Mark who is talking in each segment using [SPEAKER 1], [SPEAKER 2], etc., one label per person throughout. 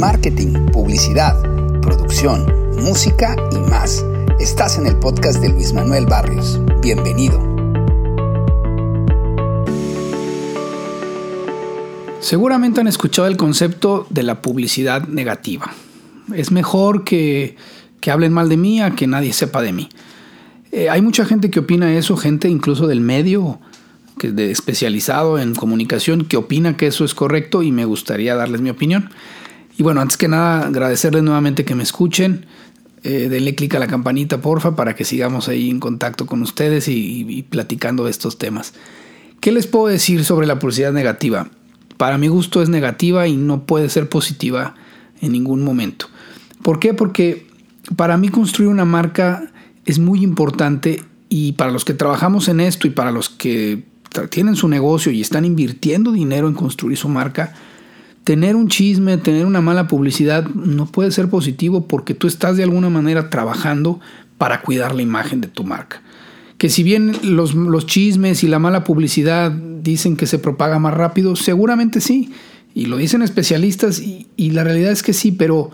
[SPEAKER 1] marketing, publicidad, producción, música y más. Estás en el podcast de Luis Manuel Barrios. Bienvenido.
[SPEAKER 2] Seguramente han escuchado el concepto de la publicidad negativa. Es mejor que, que hablen mal de mí a que nadie sepa de mí. Eh, hay mucha gente que opina eso, gente incluso del medio que especializado en comunicación que opina que eso es correcto y me gustaría darles mi opinión. Y bueno, antes que nada, agradecerles nuevamente que me escuchen. Eh, denle clic a la campanita, porfa, para que sigamos ahí en contacto con ustedes y, y platicando de estos temas. ¿Qué les puedo decir sobre la publicidad negativa? Para mi gusto es negativa y no puede ser positiva en ningún momento. ¿Por qué? Porque para mí construir una marca es muy importante y para los que trabajamos en esto y para los que tienen su negocio y están invirtiendo dinero en construir su marca, tener un chisme, tener una mala publicidad no puede ser positivo porque tú estás de alguna manera trabajando para cuidar la imagen de tu marca. Que si bien los, los chismes y la mala publicidad dicen que se propaga más rápido, seguramente sí, y lo dicen especialistas y, la realidad es que sí, pero,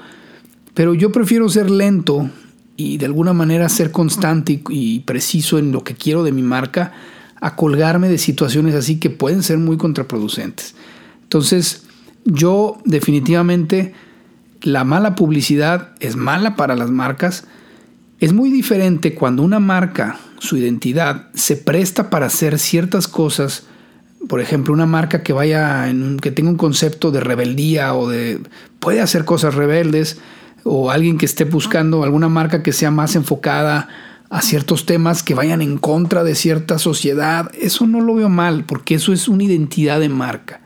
[SPEAKER 2] pero yo prefiero ser lento y de alguna manera ser constante y preciso en lo que quiero de mi marca a colgarme de situaciones así que pueden ser muy contraproducentes. Entonces, yo definitivamente la mala publicidad es mala para las marcas. Es muy diferente cuando una marca, su identidad, se presta para hacer ciertas cosas. Por ejemplo, una marca que vaya en que tenga un concepto de rebeldía o de puede hacer cosas rebeldes o alguien que esté buscando alguna marca que sea más enfocada a ciertos temas que vayan en contra de cierta sociedad. Eso no lo veo mal, porque eso es una identidad de marca,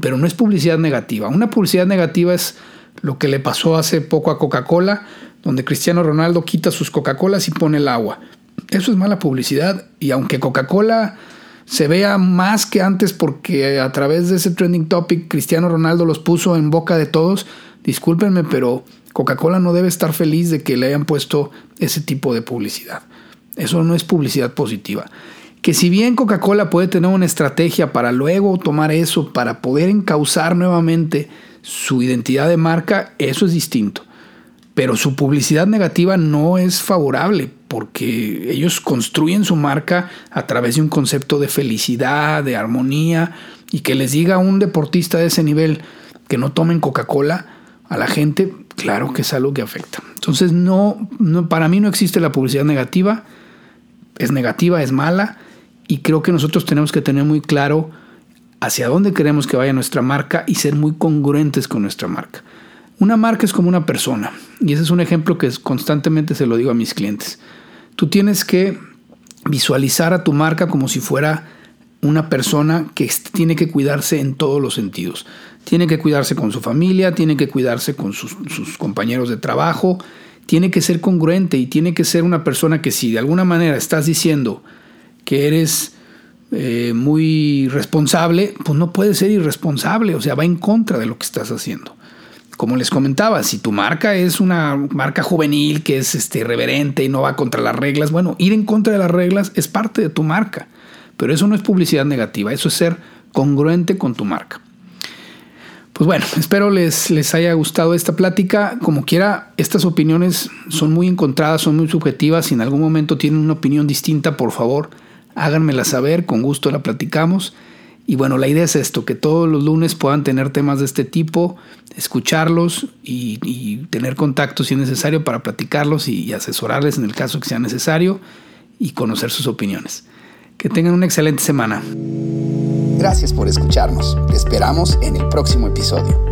[SPEAKER 2] pero no es publicidad negativa. Una publicidad negativa es lo que le pasó hace poco a Coca-Cola, donde Cristiano Ronaldo quita sus Coca-Colas y pone el agua. Eso es mala publicidad y aunque Coca-Cola se vea más que antes porque a través de ese trending topic Cristiano Ronaldo los puso en boca de todos, discúlpenme, pero Coca-Cola no debe estar feliz de que le hayan puesto ese tipo de publicidad. Eso no es publicidad positiva. Que si bien Coca-Cola puede tener una estrategia para luego tomar eso, para poder encauzar nuevamente su identidad de marca, eso es distinto. Pero su publicidad negativa no es favorable porque ellos construyen su marca a través de un concepto de felicidad, de armonía, y que les diga a un deportista de ese nivel que no tomen Coca-Cola, a la gente, claro que es algo que afecta. Entonces, no, no, para mí no existe la publicidad negativa, es negativa, es mala, y creo que nosotros tenemos que tener muy claro hacia dónde queremos que vaya nuestra marca y ser muy congruentes con nuestra marca. Una marca es como una persona, y ese es un ejemplo que constantemente se lo digo a mis clientes. Tú tienes que visualizar a tu marca como si fuera una persona que tiene que cuidarse en todos los sentidos. Tiene que cuidarse con su familia, tiene que cuidarse con sus, compañeros de trabajo, tiene que ser congruente y tiene que ser una persona que si de alguna manera estás diciendo que eres eh, muy responsable, pues no puede ser irresponsable, o sea, va en contra de lo que estás haciendo. Como les comentaba, si tu marca es una marca juvenil que es este, irreverente y no va contra las reglas, bueno, ir en contra de las reglas es parte de tu marca. Pero eso no es publicidad negativa, eso es ser congruente con tu marca. Pues bueno, espero les, les haya gustado esta plática. Como quiera, estas opiniones son muy encontradas, son muy subjetivas. Si en algún momento tienen una opinión distinta, por favor, háganmela saber, con gusto la platicamos. Y bueno, la idea es esto, que todos los lunes puedan tener temas de este tipo, escucharlos y, y tener contacto si es necesario para platicarlos y asesorarles en el caso que sea necesario y conocer sus opiniones. Que tengan una excelente semana.
[SPEAKER 1] Gracias por escucharnos. Te esperamos en el próximo episodio.